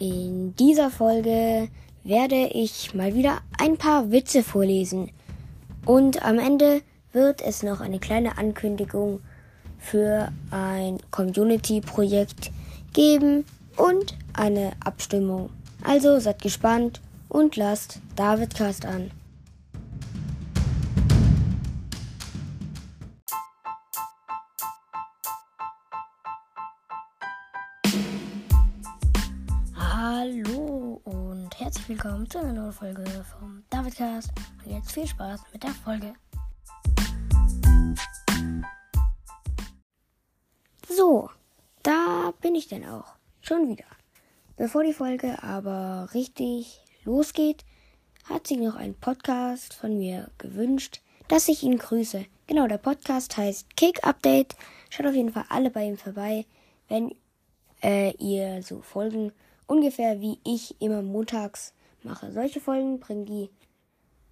In dieser Folge werde ich mal wieder ein paar Witze vorlesen. Und am Ende wird es noch eine kleine Ankündigung für ein Community-Projekt geben und eine Abstimmung. Also seid gespannt und lasst David Cast an. Willkommen zu einer neuen Folge vom Davidcast. Und jetzt viel Spaß mit der Folge. So, da bin ich denn auch. Schon wieder. Bevor die Folge aber richtig losgeht, hat sich noch ein Podcast von mir gewünscht, dass ich ihn grüße. Genau, der Podcast heißt Kick Update. Schaut auf jeden Fall alle bei ihm vorbei, wenn äh, ihr so Folgen ungefähr wie ich immer montags mache. Solche Folgen bringen die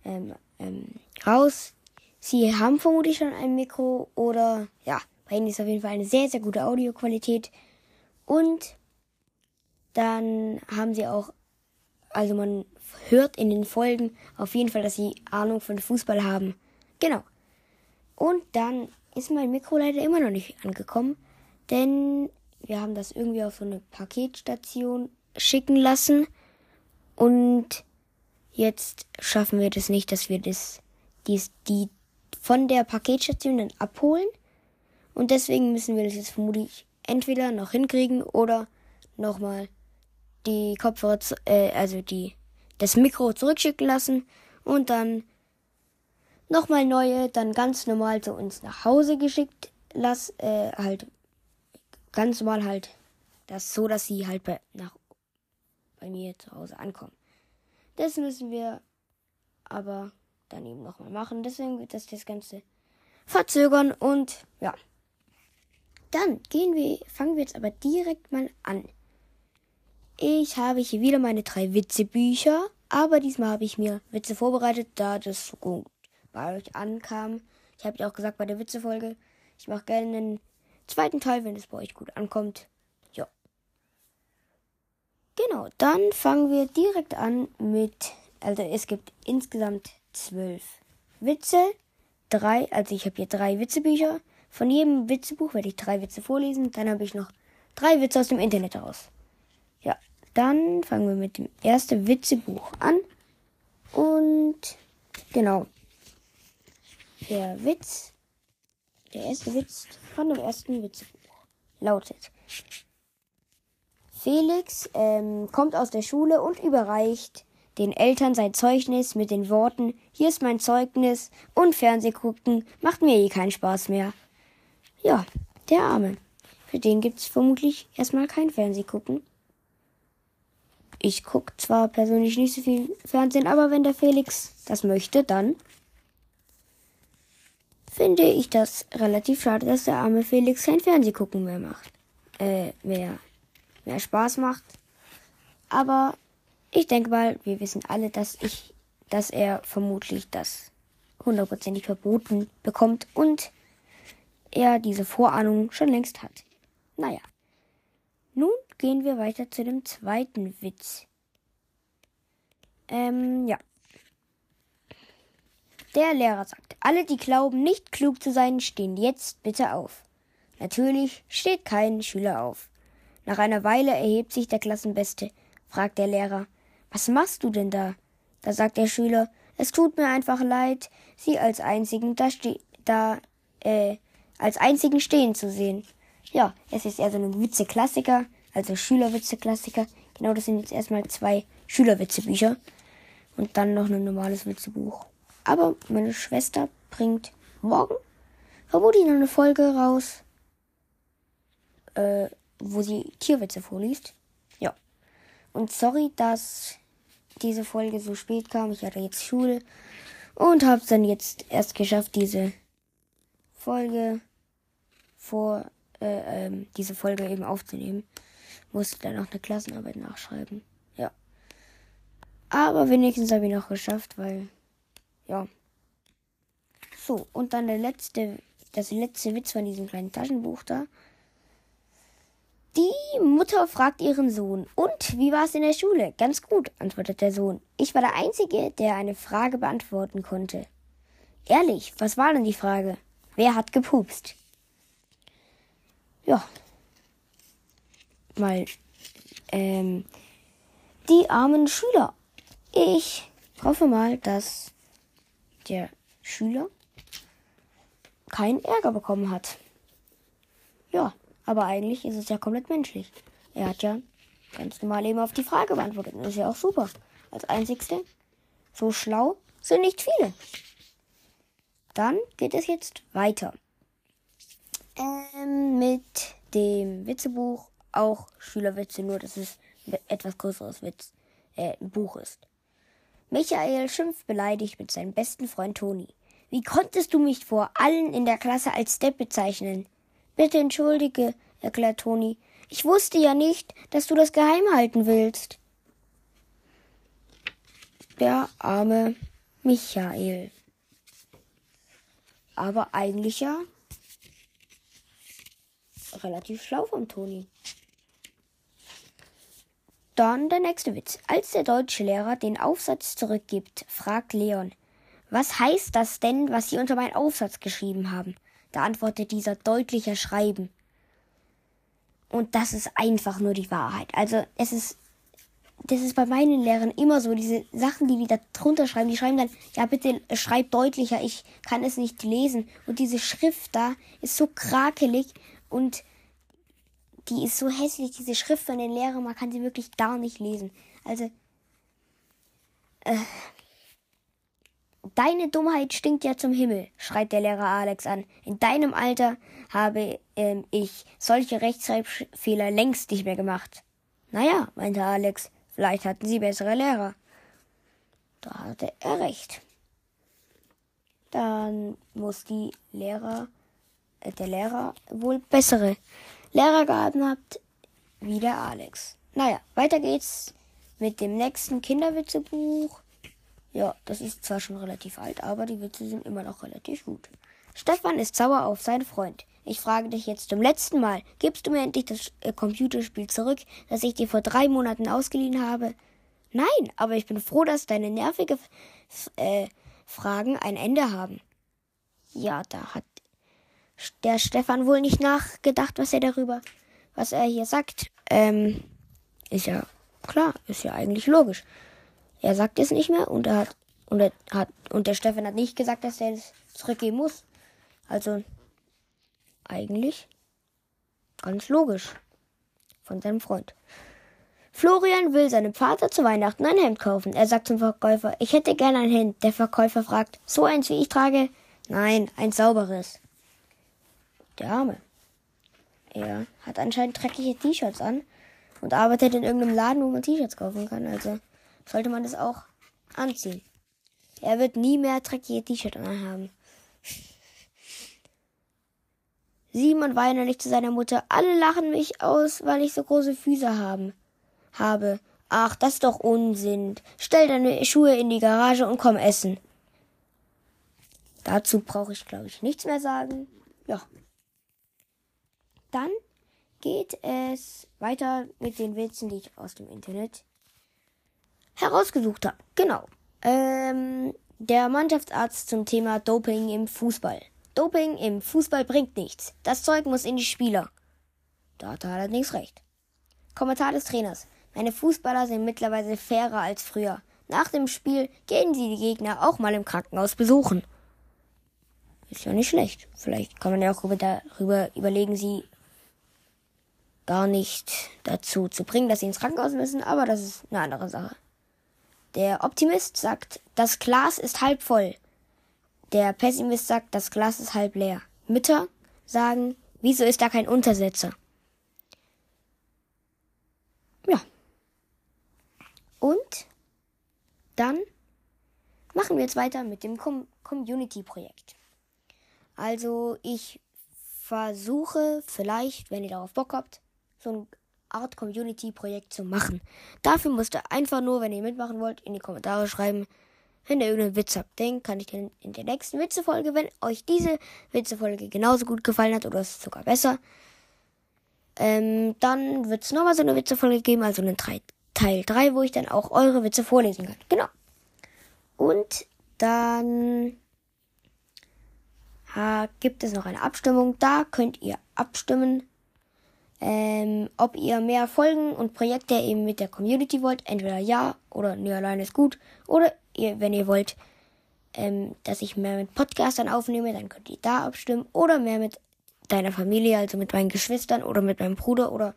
ähm, ähm, raus. Sie haben vermutlich schon ein Mikro oder ja, bei ihnen ist auf jeden Fall eine sehr, sehr gute Audioqualität. Und dann haben sie auch, also man hört in den Folgen auf jeden Fall, dass sie Ahnung von Fußball haben. Genau. Und dann ist mein Mikro leider immer noch nicht angekommen, denn wir haben das irgendwie auf so eine Paketstation schicken lassen. Und jetzt schaffen wir das nicht, dass wir das, dies, die von der Paketstation dann abholen. Und deswegen müssen wir das jetzt vermutlich entweder noch hinkriegen oder nochmal die Kopfhörer, äh, also die, das Mikro zurückschicken lassen und dann nochmal neue, dann ganz normal zu uns nach Hause geschickt lassen, äh, halt ganz normal halt das so, dass sie halt bei, nach bei mir zu Hause ankommen. Das müssen wir aber dann eben nochmal machen. Deswegen wird das das Ganze verzögern und ja. Dann gehen wir, fangen wir jetzt aber direkt mal an. Ich habe hier wieder meine drei Witzebücher, aber diesmal habe ich mir Witze vorbereitet, da das so gut bei euch ankam. Ich habe ja auch gesagt bei der Witzefolge, ich mache gerne einen zweiten Teil, wenn es bei euch gut ankommt. Genau, dann fangen wir direkt an mit, also es gibt insgesamt zwölf Witze, drei, also ich habe hier drei Witzebücher. Von jedem Witzebuch werde ich drei Witze vorlesen, dann habe ich noch drei Witze aus dem Internet raus. Ja, dann fangen wir mit dem ersten Witzebuch an. Und genau, der Witz, der erste Witz von dem ersten Witzebuch lautet, Felix ähm, kommt aus der Schule und überreicht den Eltern sein Zeugnis mit den Worten Hier ist mein Zeugnis und Fernsehgucken macht mir eh keinen Spaß mehr. Ja, der Arme. Für den gibt's vermutlich erstmal kein Fernsehgucken. Ich guck zwar persönlich nicht so viel Fernsehen, aber wenn der Felix das möchte, dann finde ich das relativ schade, dass der arme Felix kein Fernsehgucken mehr macht. Äh, mehr mehr Spaß macht. Aber ich denke mal, wir wissen alle, dass ich, dass er vermutlich das hundertprozentig verboten bekommt und er diese Vorahnung schon längst hat. Naja. Nun gehen wir weiter zu dem zweiten Witz. Ähm, ja. Der Lehrer sagt, alle, die glauben, nicht klug zu sein, stehen jetzt bitte auf. Natürlich steht kein Schüler auf. Nach einer Weile erhebt sich der Klassenbeste, fragt der Lehrer. Was machst du denn da? Da sagt der Schüler, es tut mir einfach leid, Sie als einzigen da, da äh, als einzigen stehen zu sehen. Ja, es ist eher so ein Witze-Klassiker, also Schülerwitze-Klassiker. Genau, das sind jetzt erstmal zwei Schülerwitzebücher und dann noch ein normales Witzebuch. Aber meine Schwester bringt morgen vermutlich noch eine Folge raus. Äh, wo sie Tierwitze vorliest. Ja. Und sorry, dass diese Folge so spät kam. Ich hatte jetzt Schule und habe es dann jetzt erst geschafft, diese Folge vor äh, ähm, diese Folge eben aufzunehmen. Musste dann auch eine Klassenarbeit nachschreiben. Ja. Aber wenigstens habe ich noch geschafft, weil ja. So, und dann der letzte, das letzte Witz von diesem kleinen Taschenbuch da. Die Mutter fragt ihren Sohn, und wie war es in der Schule? Ganz gut, antwortet der Sohn. Ich war der Einzige, der eine Frage beantworten konnte. Ehrlich, was war denn die Frage? Wer hat gepupst? Ja. Mal, ähm, die armen Schüler. Ich hoffe mal, dass der Schüler keinen Ärger bekommen hat. Ja, aber eigentlich ist es ja komplett menschlich. Er hat ja ganz normal eben auf die Frage beantwortet. Das ist ja auch super. Als einzigste. So schlau sind nicht viele. Dann geht es jetzt weiter. Ähm, mit dem Witzebuch auch Schülerwitze, nur dass es etwas größeres Witz, äh, Buch ist. Michael schimpft beleidigt mit seinem besten Freund Toni. Wie konntest du mich vor allen in der Klasse als Depp bezeichnen? Bitte entschuldige, erklärt Toni. Ich wusste ja nicht, dass du das geheim halten willst. Der arme Michael. Aber eigentlich ja relativ schlau vom Toni. Dann der nächste Witz. Als der deutsche Lehrer den Aufsatz zurückgibt, fragt Leon, was heißt das denn, was Sie unter meinen Aufsatz geschrieben haben? Da antwortet dieser deutlicher Schreiben. Und das ist einfach nur die Wahrheit. Also es ist, das ist bei meinen Lehrern immer so, diese Sachen, die die da drunter schreiben, die schreiben dann, ja bitte schreib deutlicher, ich kann es nicht lesen. Und diese Schrift da ist so krakelig und die ist so hässlich, diese Schrift von den Lehrern, man kann sie wirklich gar nicht lesen. Also, äh, Deine Dummheit stinkt ja zum Himmel, schreit der Lehrer Alex an. In deinem Alter habe ähm, ich solche Rechtschreibfehler längst nicht mehr gemacht. Naja, meinte Alex, vielleicht hatten sie bessere Lehrer. Da hatte er recht. Dann muss die Lehrer, äh, der Lehrer wohl bessere Lehrer gehabt habt, wie der Alex. Naja, weiter geht's mit dem nächsten Kinderwitzebuch. Ja, das ist zwar schon relativ alt, aber die Witze sind immer noch relativ gut. Stefan ist sauer auf seinen Freund. Ich frage dich jetzt zum letzten Mal, gibst du mir endlich das äh, Computerspiel zurück, das ich dir vor drei Monaten ausgeliehen habe? Nein, aber ich bin froh, dass deine nervige äh, Fragen ein Ende haben. Ja, da hat der Stefan wohl nicht nachgedacht, was er darüber, was er hier sagt. Ähm, ist ja klar, ist ja eigentlich logisch. Er sagt es nicht mehr und er hat und er hat und der Stefan hat nicht gesagt, dass er es zurückgeben muss. Also eigentlich ganz logisch von seinem Freund. Florian will seinem Vater zu Weihnachten ein Hemd kaufen. Er sagt zum Verkäufer, ich hätte gern ein Hemd. Der Verkäufer fragt, so eins wie ich trage? Nein, ein sauberes. Der Arme. Er hat anscheinend dreckige T-Shirts an und arbeitet in irgendeinem Laden, wo man T-Shirts kaufen kann. Also sollte man das auch anziehen. Er wird nie mehr dreckige T-Shirts anhaben. Simon weinerlich zu seiner Mutter. Alle lachen mich aus, weil ich so große Füße haben, habe. Ach, das ist doch Unsinn. Stell deine Schuhe in die Garage und komm essen. Dazu brauche ich, glaube ich, nichts mehr sagen. Ja. Dann geht es weiter mit den Witzen, die ich aus dem Internet herausgesucht habe. Genau. Ähm, der Mannschaftsarzt zum Thema Doping im Fußball. Doping im Fußball bringt nichts. Das Zeug muss in die Spieler. Da hat er allerdings recht. Kommentar des Trainers. Meine Fußballer sind mittlerweile fairer als früher. Nach dem Spiel gehen sie die Gegner auch mal im Krankenhaus besuchen. Ist ja nicht schlecht. Vielleicht kann man ja auch darüber überlegen, sie gar nicht dazu zu bringen, dass sie ins Krankenhaus müssen, aber das ist eine andere Sache. Der Optimist sagt, das Glas ist halb voll. Der Pessimist sagt, das Glas ist halb leer. Mütter sagen, wieso ist da kein Untersetzer? Ja. Und dann machen wir jetzt weiter mit dem Com Community-Projekt. Also ich versuche vielleicht, wenn ihr darauf Bock habt, so ein Art Community-Projekt zu machen. Dafür müsst ihr einfach nur, wenn ihr mitmachen wollt, in die Kommentare schreiben, wenn ihr irgendeinen Witz habt. Den kann ich dann in der nächsten Witzefolge, wenn euch diese Witzefolge genauso gut gefallen hat oder sogar besser, ähm, dann wird es nochmal so eine Witzefolge geben, also einen Teil 3, wo ich dann auch eure Witze vorlesen kann. Genau. Und dann gibt es noch eine Abstimmung. Da könnt ihr abstimmen, ähm, ob ihr mehr Folgen und Projekte eben mit der Community wollt. Entweder ja oder nee, allein ist gut. Oder ihr, wenn ihr wollt, ähm, dass ich mehr mit Podcastern aufnehme, dann könnt ihr da abstimmen. Oder mehr mit deiner Familie, also mit meinen Geschwistern oder mit meinem Bruder oder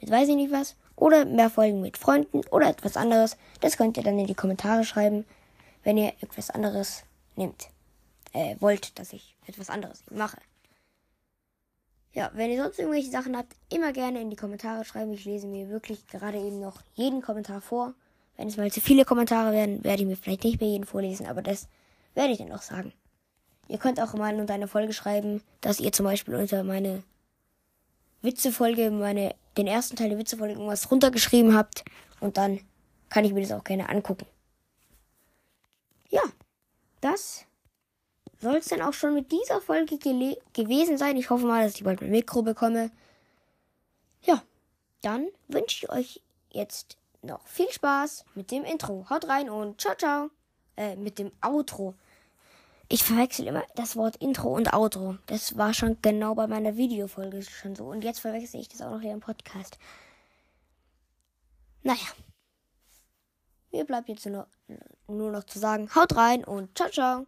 mit weiß ich nicht was. Oder mehr Folgen mit Freunden oder etwas anderes. Das könnt ihr dann in die Kommentare schreiben, wenn ihr etwas anderes nehmt. Äh, wollt, dass ich etwas anderes mache. Ja, wenn ihr sonst irgendwelche Sachen habt, immer gerne in die Kommentare schreiben. Ich lese mir wirklich gerade eben noch jeden Kommentar vor. Wenn es mal zu viele Kommentare werden, werde ich mir vielleicht nicht mehr jeden vorlesen, aber das werde ich dann auch sagen. Ihr könnt auch mal unter eine Folge schreiben, dass ihr zum Beispiel unter meine Witzefolge, meine, den ersten Teil der Witzefolge irgendwas runtergeschrieben habt und dann kann ich mir das auch gerne angucken. Ja, das soll es dann auch schon mit dieser Folge gewesen sein. Ich hoffe mal, dass ich bald mein Mikro bekomme. Ja, dann wünsche ich euch jetzt noch viel Spaß mit dem Intro. Haut rein und ciao, ciao. Äh, mit dem Outro. Ich verwechsel immer das Wort Intro und Outro. Das war schon genau bei meiner Videofolge schon so. Und jetzt verwechsel ich das auch noch hier im Podcast. Naja. Mir bleibt jetzt nur, nur noch zu sagen, haut rein und ciao, ciao.